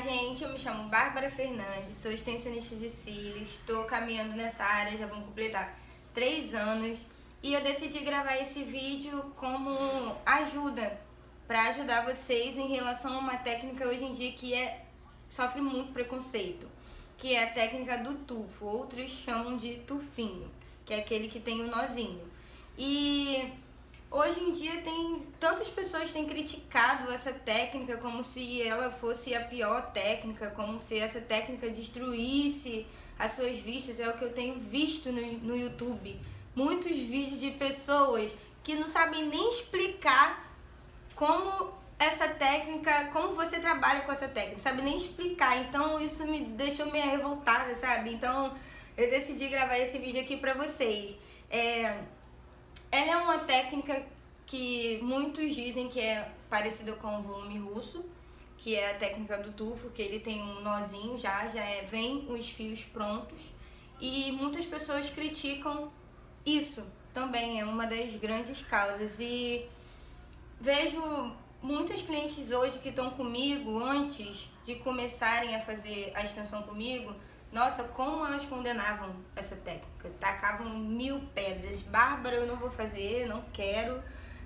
Gente. Eu me chamo Bárbara Fernandes, sou extensionista de cílios, estou caminhando nessa área, já vão completar três anos e eu decidi gravar esse vídeo como ajuda para ajudar vocês em relação a uma técnica hoje em dia que é sofre muito preconceito, que é a técnica do tufo, outros chamam de tufinho, que é aquele que tem o um nozinho. E Hoje em dia tem tantas pessoas têm criticado essa técnica como se ela fosse a pior técnica, como se essa técnica destruísse as suas vistas. É o que eu tenho visto no, no YouTube. Muitos vídeos de pessoas que não sabem nem explicar como essa técnica, como você trabalha com essa técnica, sabe nem explicar. Então isso me deixou meio revoltada, sabe? Então eu decidi gravar esse vídeo aqui pra vocês. É, ela é uma técnica que muitos dizem que é parecida com o volume russo, que é a técnica do tufo, que ele tem um nozinho já, já é, vem os fios prontos. E muitas pessoas criticam isso também, é uma das grandes causas. E vejo muitas clientes hoje que estão comigo antes de começarem a fazer a extensão comigo, nossa, como elas condenavam essa técnica. Tacavam mil pedras. Bárbara, eu não vou fazer, não quero,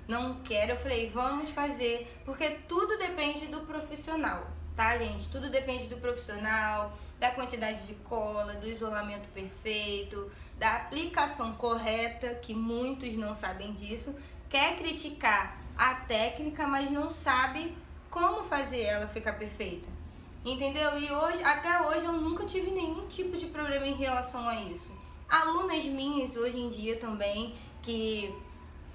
não quero. Eu falei, vamos fazer, porque tudo depende do profissional, tá, gente? Tudo depende do profissional, da quantidade de cola, do isolamento perfeito, da aplicação correta, que muitos não sabem disso. Quer criticar a técnica, mas não sabe como fazer ela ficar perfeita. Entendeu? E hoje, até hoje, eu nunca tive nenhum tipo de problema em relação a isso. Alunas minhas hoje em dia também, que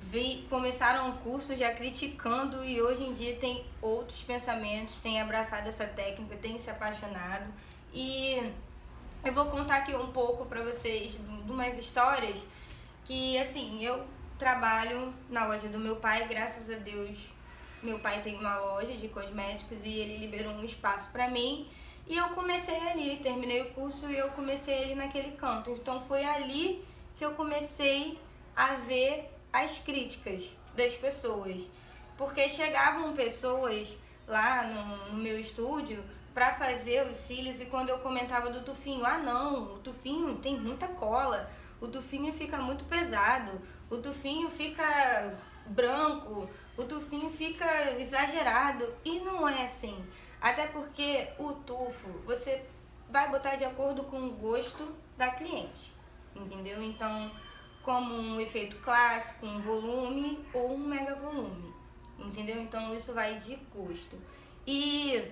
vi, começaram o curso já criticando e hoje em dia tem outros pensamentos, tem abraçado essa técnica, tem se apaixonado. E eu vou contar aqui um pouco para vocês de umas histórias que, assim, eu trabalho na loja do meu pai, graças a Deus meu pai tem uma loja de cosméticos e ele liberou um espaço para mim. E eu comecei ali, terminei o curso e eu comecei ali naquele canto. Então foi ali que eu comecei a ver as críticas das pessoas. Porque chegavam pessoas lá no, no meu estúdio para fazer os cílios e quando eu comentava do tufinho, ah não, o tufinho tem muita cola, o tufinho fica muito pesado, o tufinho fica branco, o tufinho fica exagerado e não é assim. Até porque o tufo você vai botar de acordo com o gosto da cliente, entendeu? Então, como um efeito clássico, um volume ou um mega volume, entendeu? Então, isso vai de gosto. E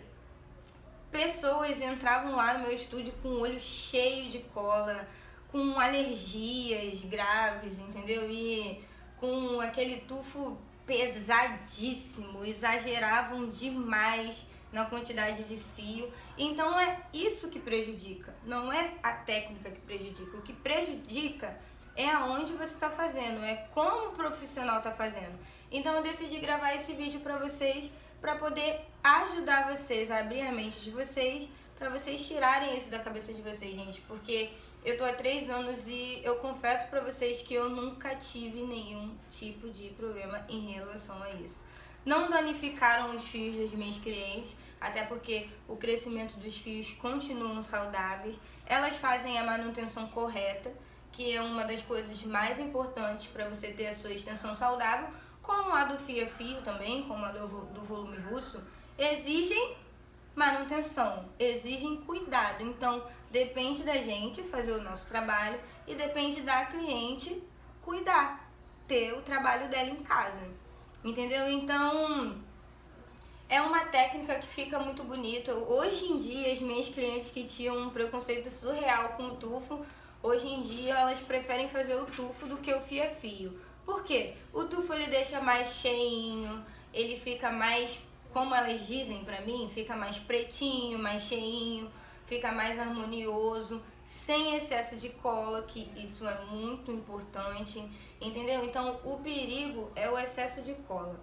pessoas entravam lá no meu estúdio com o olho cheio de cola, com alergias graves, entendeu? E com aquele tufo pesadíssimo, exageravam demais na quantidade de fio. Então é isso que prejudica, não é a técnica que prejudica. O que prejudica é aonde você está fazendo, é como o profissional está fazendo. Então eu decidi gravar esse vídeo para vocês, para poder ajudar vocês a abrir a mente de vocês para vocês tirarem isso da cabeça de vocês, gente, porque eu tô há três anos e eu confesso para vocês que eu nunca tive nenhum tipo de problema em relação a isso. Não danificaram os fios das minhas clientes, até porque o crescimento dos fios continuam saudáveis. Elas fazem a manutenção correta, que é uma das coisas mais importantes para você ter a sua extensão saudável, como a do fio a fio também, como a do, do volume russo, exigem manutenção, exigem cuidado. Então, depende da gente fazer o nosso trabalho e depende da cliente cuidar, ter o trabalho dela em casa. Entendeu? Então, é uma técnica que fica muito bonita. Hoje em dia, as minhas clientes que tinham um preconceito surreal com o tufo, hoje em dia elas preferem fazer o tufo do que o fio a fio. Por quê? O tufo ele deixa mais cheinho, ele fica mais como elas dizem pra mim, fica mais pretinho, mais cheinho, fica mais harmonioso, sem excesso de cola, que isso é muito importante, entendeu? Então, o perigo é o excesso de cola.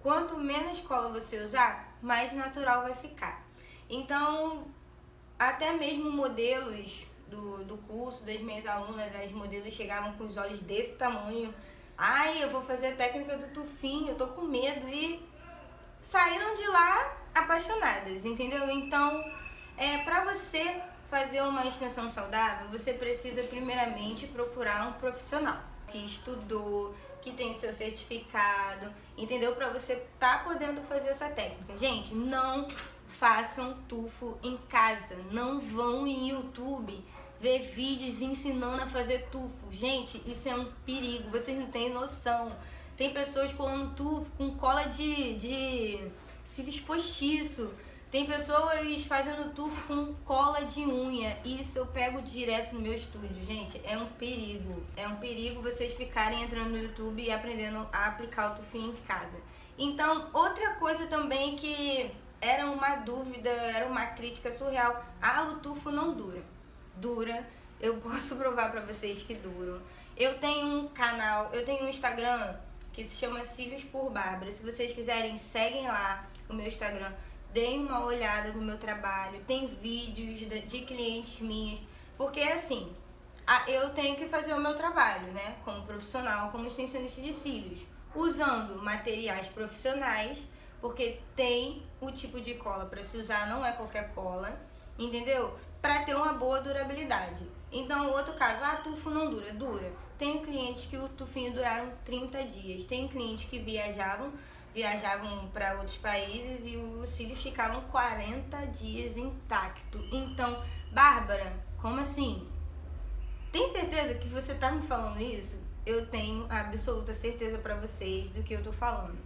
Quanto menos cola você usar, mais natural vai ficar. Então, até mesmo modelos do, do curso das minhas alunas, as modelos chegavam com os olhos desse tamanho. Ai, eu vou fazer a técnica do tufinho, eu tô com medo e saíram de lá apaixonadas, entendeu? Então, é para você fazer uma extensão saudável, você precisa primeiramente procurar um profissional que estudou, que tem seu certificado, entendeu? Para você tá podendo fazer essa técnica. Gente, não façam tufo em casa, não vão em YouTube ver vídeos ensinando a fazer tufo. Gente, isso é um perigo, vocês não têm noção. Tem pessoas colando tufo com cola de, de cílios postiço. Tem pessoas fazendo tufo com cola de unha. Isso eu pego direto no meu estúdio, gente. É um perigo. É um perigo vocês ficarem entrando no YouTube e aprendendo a aplicar o tufinho em casa. Então, outra coisa também que era uma dúvida, era uma crítica surreal. Ah, o tufo não dura. Dura. Eu posso provar pra vocês que duram. Eu tenho um canal, eu tenho um Instagram que se chama Cílios por Bárbara. Se vocês quiserem, seguem lá o meu Instagram deem uma olhada no meu trabalho, tem vídeos de, clientes minhas, porque assim, eu tenho que fazer o meu trabalho, né, como profissional, como extensionista de cílios, usando materiais profissionais, porque tem o tipo de cola para se usar, não é qualquer cola, entendeu? Para ter uma boa durabilidade. Então, outro caso, ah, tufo não dura, dura. Tenho clientes que o tufinho duraram 30 dias, tenho clientes que viajavam viajavam para outros países e os cílios ficavam 40 dias intacto. Então, Bárbara, como assim? Tem certeza que você tá me falando isso? Eu tenho absoluta certeza para vocês do que eu tô falando.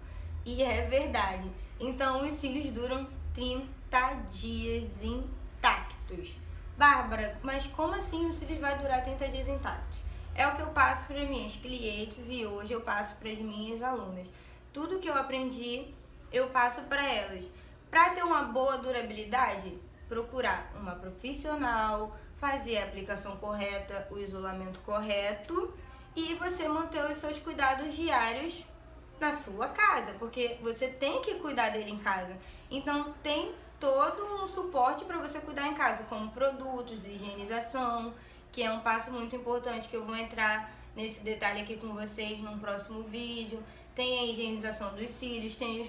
E é verdade. Então, os cílios duram 30 dias intactos. Bárbara, mas como assim os cílios vai durar 30 dias intactos? É o que eu passo para minhas clientes e hoje eu passo para as minhas alunas tudo que eu aprendi eu passo para elas. Para ter uma boa durabilidade, procurar uma profissional, fazer a aplicação correta, o isolamento correto e você manter os seus cuidados diários na sua casa, porque você tem que cuidar dele em casa. Então tem todo um suporte para você cuidar em casa, como produtos, higienização, que é um passo muito importante que eu vou entrar nesse detalhe aqui com vocês num próximo vídeo tem a higienização dos cílios, tem os,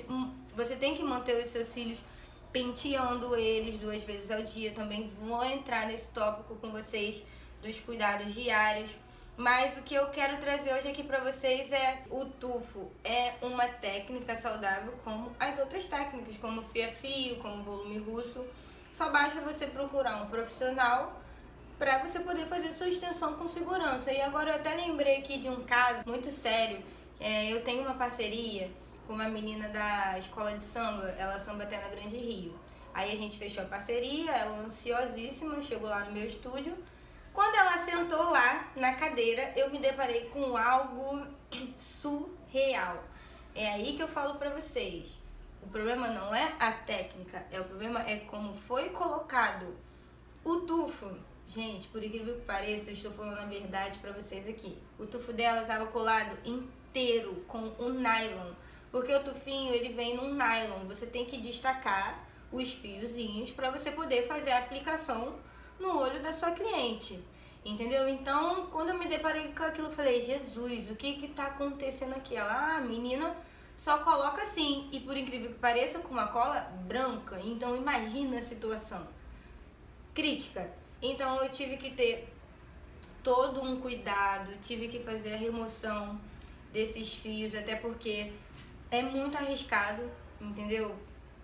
você tem que manter os seus cílios penteando eles duas vezes ao dia. Também vou entrar nesse tópico com vocês dos cuidados diários. Mas o que eu quero trazer hoje aqui para vocês é o tufo. É uma técnica saudável como as outras técnicas, como fio-a-fio, como volume russo. Só basta você procurar um profissional para você poder fazer sua extensão com segurança. E agora eu até lembrei aqui de um caso muito sério é, eu tenho uma parceria com uma menina da escola de samba, ela samba até na Grande Rio. Aí a gente fechou a parceria, ela ansiosíssima, chegou lá no meu estúdio. Quando ela sentou lá na cadeira, eu me deparei com algo surreal. É aí que eu falo pra vocês. O problema não é a técnica, é o problema é como foi colocado o tufo. Gente, por incrível que pareça, eu estou falando a verdade para vocês aqui. O tufo dela estava colado inteiro com o nylon. Porque o tufinho, ele vem num nylon. Você tem que destacar os fiozinhos para você poder fazer a aplicação no olho da sua cliente. Entendeu? Então, quando eu me deparei com aquilo, eu falei, Jesus, o que que tá acontecendo aqui? Ela, ah, menina só coloca assim. E por incrível que pareça, com uma cola branca. Então, imagina a situação. Crítica. Então, eu tive que ter todo um cuidado, tive que fazer a remoção desses fios, até porque é muito arriscado, entendeu?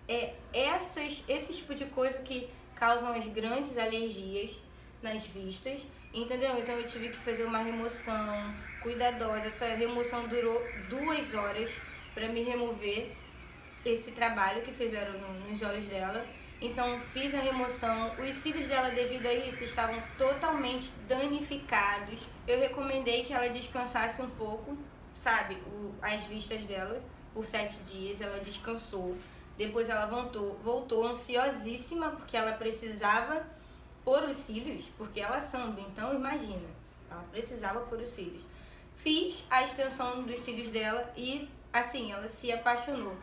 É essas, esse tipo de coisa que causam as grandes alergias nas vistas, entendeu? Então eu tive que fazer uma remoção cuidadosa. Essa remoção durou duas horas para me remover esse trabalho que fizeram nos olhos dela. Então fiz a remoção. Os cílios dela, devido a isso, estavam totalmente danificados. Eu recomendei que ela descansasse um pouco sabe, o, as vistas dela por sete dias, ela descansou. Depois ela voltou, voltou ansiosíssima porque ela precisava pôr os cílios, porque ela samba, então imagina, ela precisava pôr os cílios. Fiz a extensão dos cílios dela e assim, ela se apaixonou.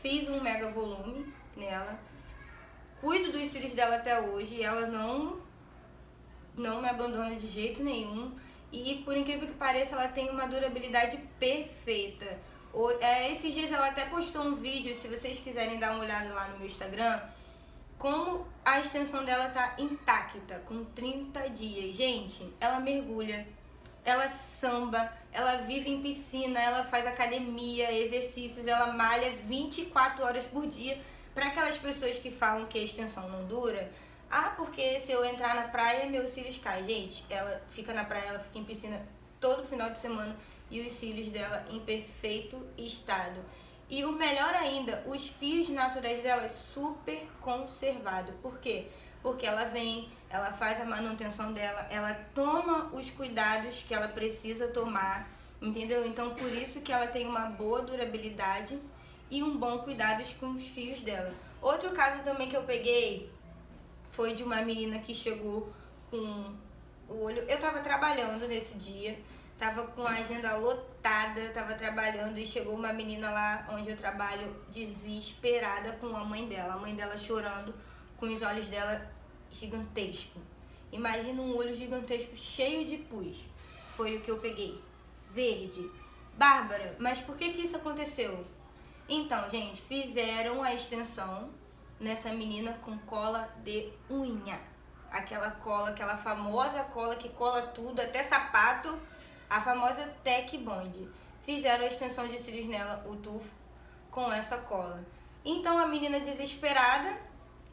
Fiz um mega volume nela. Cuido dos cílios dela até hoje, ela não não me abandona de jeito nenhum. E por incrível que pareça, ela tem uma durabilidade perfeita. É, esses dias ela até postou um vídeo, se vocês quiserem dar uma olhada lá no meu Instagram, como a extensão dela tá intacta, com 30 dias. Gente, ela mergulha, ela samba, ela vive em piscina, ela faz academia, exercícios, ela malha 24 horas por dia. Para aquelas pessoas que falam que a extensão não dura, ah, porque se eu entrar na praia, meus cílios caem. Gente, ela fica na praia, ela fica em piscina todo final de semana e os cílios dela em perfeito estado. E o melhor ainda, os fios naturais dela super conservado. Por quê? Porque ela vem, ela faz a manutenção dela, ela toma os cuidados que ela precisa tomar, entendeu? Então por isso que ela tem uma boa durabilidade e um bom cuidado com os fios dela. Outro caso também que eu peguei foi de uma menina que chegou com o olho. Eu tava trabalhando nesse dia Tava com a agenda lotada, tava trabalhando e chegou uma menina lá onde eu trabalho desesperada com a mãe dela. A mãe dela chorando, com os olhos dela gigantesco. Imagina um olho gigantesco cheio de pus. Foi o que eu peguei. Verde. Bárbara, mas por que que isso aconteceu? Então, gente, fizeram a extensão nessa menina com cola de unha. Aquela cola, aquela famosa cola que cola tudo, até sapato a famosa Tech Bond. Fizeram a extensão de cílios nela, o tufo, com essa cola. Então a menina desesperada,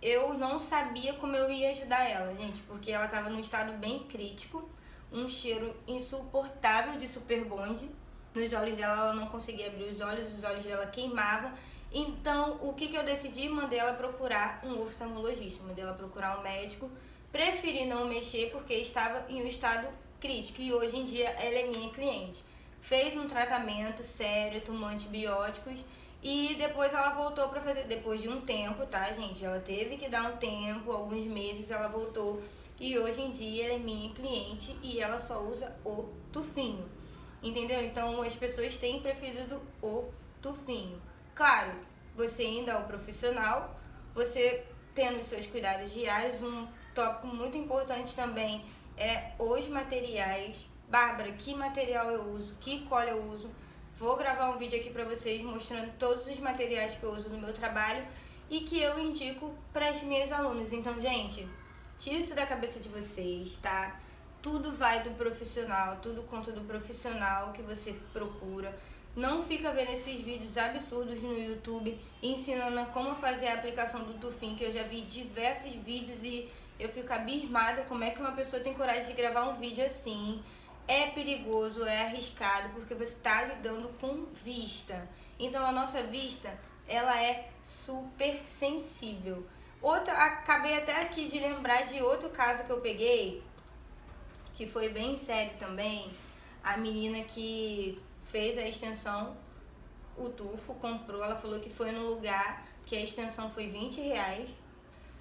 eu não sabia como eu ia ajudar ela, gente, porque ela estava num estado bem crítico, um cheiro insuportável de super bond. Nos olhos dela ela não conseguia abrir os olhos, os olhos dela queimavam. Então, o que, que eu decidi? Mandei ela procurar um oftalmologista, mandei ela procurar um médico. Preferi não mexer porque estava em um estado crítica e hoje em dia ela é minha cliente. Fez um tratamento sério, tomou antibióticos e depois ela voltou para fazer, depois de um tempo, tá, gente? Ela teve que dar um tempo, alguns meses ela voltou e hoje em dia ela é minha cliente e ela só usa o tufinho. Entendeu? Então as pessoas têm preferido o tufinho. Claro, você ainda é o profissional, você tendo seus cuidados diários, um tópico muito importante também é os materiais. Bárbara, que material eu uso, que cola eu uso. Vou gravar um vídeo aqui para vocês mostrando todos os materiais que eu uso no meu trabalho e que eu indico para as minhas alunas. Então, gente, tira isso da cabeça de vocês, tá? Tudo vai do profissional, tudo conta do profissional que você procura. Não fica vendo esses vídeos absurdos no YouTube ensinando como fazer a aplicação do Tufin, que eu já vi diversos vídeos e eu fico abismada como é que uma pessoa tem coragem de gravar um vídeo assim. É perigoso, é arriscado, porque você está lidando com vista. Então a nossa vista, ela é super sensível. Outra, acabei até aqui de lembrar de outro caso que eu peguei, que foi bem sério também. A menina que fez a extensão, o tufo, comprou, ela falou que foi no lugar que a extensão foi 20 reais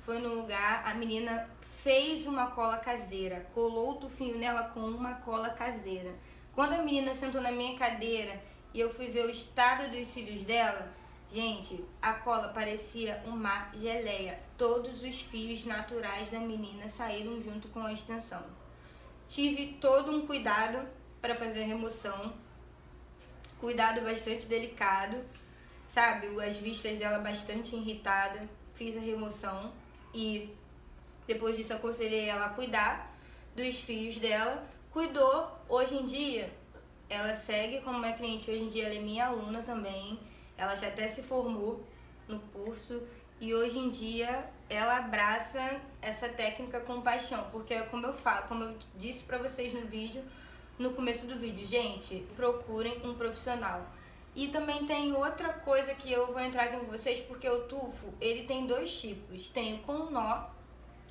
foi no lugar, a menina fez uma cola caseira, colou o tufinho nela com uma cola caseira. Quando a menina sentou na minha cadeira e eu fui ver o estado dos cílios dela, gente, a cola parecia uma geleia. Todos os fios naturais da menina saíram junto com a extensão. Tive todo um cuidado para fazer a remoção, cuidado bastante delicado, sabe? As vistas dela bastante irritada, fiz a remoção e depois disso aconselhei ela a cuidar dos fios dela. Cuidou, hoje em dia ela segue como minha cliente, hoje em dia ela é minha aluna também. Ela já até se formou no curso e hoje em dia ela abraça essa técnica com paixão, porque é como eu falo, como eu disse para vocês no vídeo, no começo do vídeo, gente, procurem um profissional. E também tem outra coisa que eu vou entrar aqui com vocês, porque o tufo, ele tem dois tipos. Tem o com nó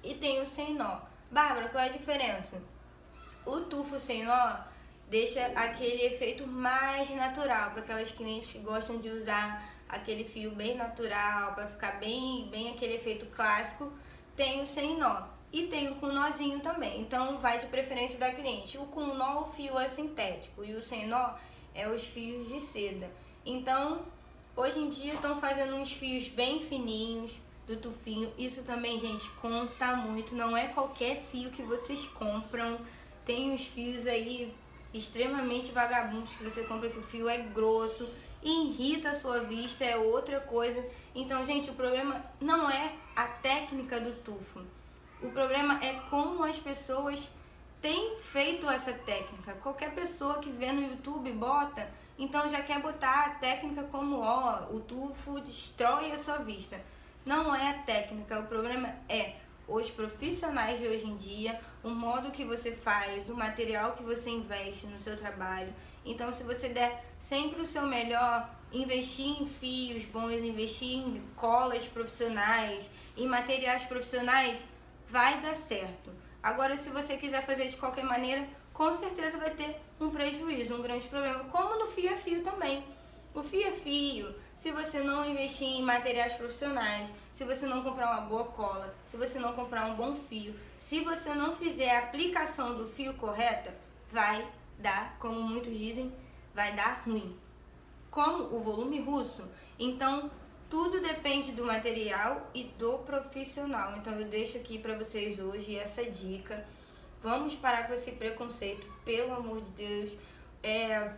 e tem o sem nó. Bárbara, qual é a diferença? O tufo sem nó deixa aquele efeito mais natural para aquelas clientes que gostam de usar aquele fio bem natural, para ficar bem, bem aquele efeito clássico. Tem o sem nó e tem o com nozinho também. Então vai de preferência da cliente. O com nó o fio é sintético e o sem nó é os fios de seda. Então, hoje em dia estão fazendo uns fios bem fininhos do tufinho. Isso também, gente, conta muito. Não é qualquer fio que vocês compram. Tem uns fios aí extremamente vagabundos que você compra que o fio é grosso irrita a sua vista, é outra coisa. Então, gente, o problema não é a técnica do tufo. O problema é como as pessoas têm feito essa técnica. Qualquer pessoa que vê no YouTube bota, então já quer botar a técnica como ó, o tufo destrói a sua vista. Não é a técnica, o problema é os profissionais de hoje em dia, o modo que você faz, o material que você investe no seu trabalho. Então, se você der sempre o seu melhor, investir em fios bons, investir em colas profissionais, em materiais profissionais, vai dar certo. Agora, se você quiser fazer de qualquer maneira, com certeza vai ter um prejuízo, um grande problema, como no fio a fio também. O fio a fio, se você não investir em materiais profissionais, se você não comprar uma boa cola, se você não comprar um bom fio, se você não fizer a aplicação do fio correta, vai dar, como muitos dizem, vai dar ruim. Como o volume russo, então tudo depende do material e do profissional. Então eu deixo aqui para vocês hoje essa dica. Vamos parar com esse preconceito, pelo amor de Deus. É,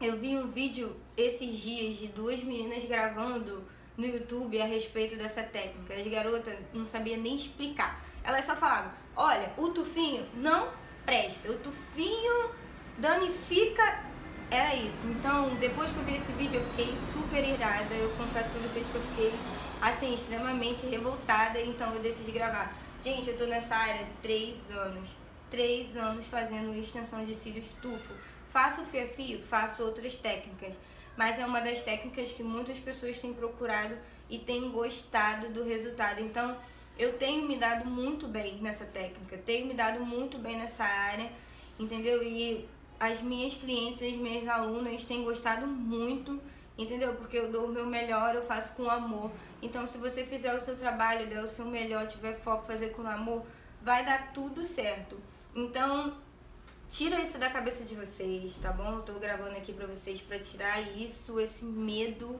eu vi um vídeo esses dias de duas meninas gravando no YouTube a respeito dessa técnica. As garotas não sabiam nem explicar. Elas só falavam: olha, o tufinho não presta, o tufinho danifica era isso. Então, depois que eu vi esse vídeo, eu fiquei super irada. Eu confesso pra vocês que eu fiquei, assim, extremamente revoltada. Então, eu decidi gravar. Gente, eu tô nessa área três anos. Três anos fazendo extensão de cílios tufo. Faço fio a fio, faço outras técnicas. Mas é uma das técnicas que muitas pessoas têm procurado e têm gostado do resultado. Então, eu tenho me dado muito bem nessa técnica. Tenho me dado muito bem nessa área, entendeu? E as minhas clientes, as minhas alunas têm gostado muito, entendeu? Porque eu dou o meu melhor, eu faço com amor. Então, se você fizer o seu trabalho, der o seu melhor, tiver foco, fazer com amor, vai dar tudo certo. Então, tira isso da cabeça de vocês, tá bom? Eu tô gravando aqui pra vocês pra tirar isso, esse medo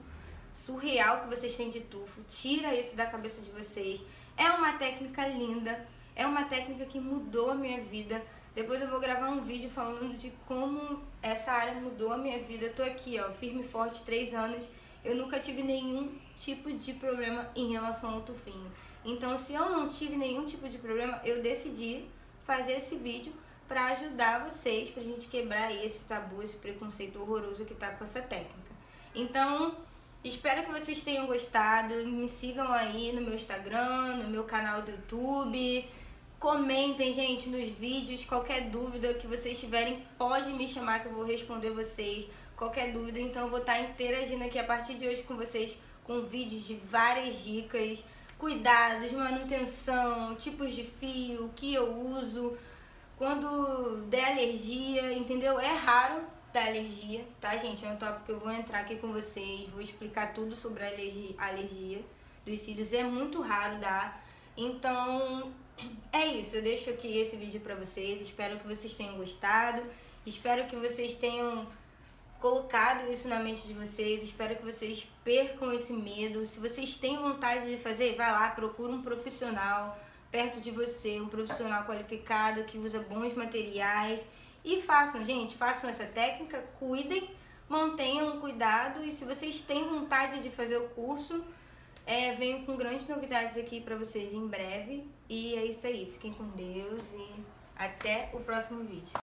surreal que vocês têm de tufo. Tira isso da cabeça de vocês. É uma técnica linda, é uma técnica que mudou a minha vida depois eu vou gravar um vídeo falando de como essa área mudou a minha vida. Eu tô aqui, ó, firme e forte, três anos. Eu nunca tive nenhum tipo de problema em relação ao tufinho. Então, se eu não tive nenhum tipo de problema, eu decidi fazer esse vídeo para ajudar vocês, pra gente quebrar esse tabu, esse preconceito horroroso que tá com essa técnica. Então, espero que vocês tenham gostado. Me sigam aí no meu Instagram, no meu canal do YouTube. Comentem, gente, nos vídeos. Qualquer dúvida que vocês tiverem, pode me chamar que eu vou responder vocês. Qualquer dúvida, então eu vou estar interagindo aqui a partir de hoje com vocês com vídeos de várias dicas, cuidados, manutenção, tipos de fio, que eu uso, quando der alergia, entendeu? É raro dar alergia, tá, gente? É um tópico que eu vou entrar aqui com vocês, vou explicar tudo sobre a alergia, alergia dos cílios. É muito raro dar, então é isso, eu deixo aqui esse vídeo pra vocês. Espero que vocês tenham gostado. Espero que vocês tenham colocado isso na mente de vocês. Espero que vocês percam esse medo. Se vocês têm vontade de fazer, vai lá, procura um profissional perto de você, um profissional qualificado que usa bons materiais e façam, gente, façam essa técnica, cuidem, mantenham cuidado e se vocês têm vontade de fazer o curso, é, venho com grandes novidades aqui para vocês em breve. E é isso aí. Fiquem com Deus e até o próximo vídeo.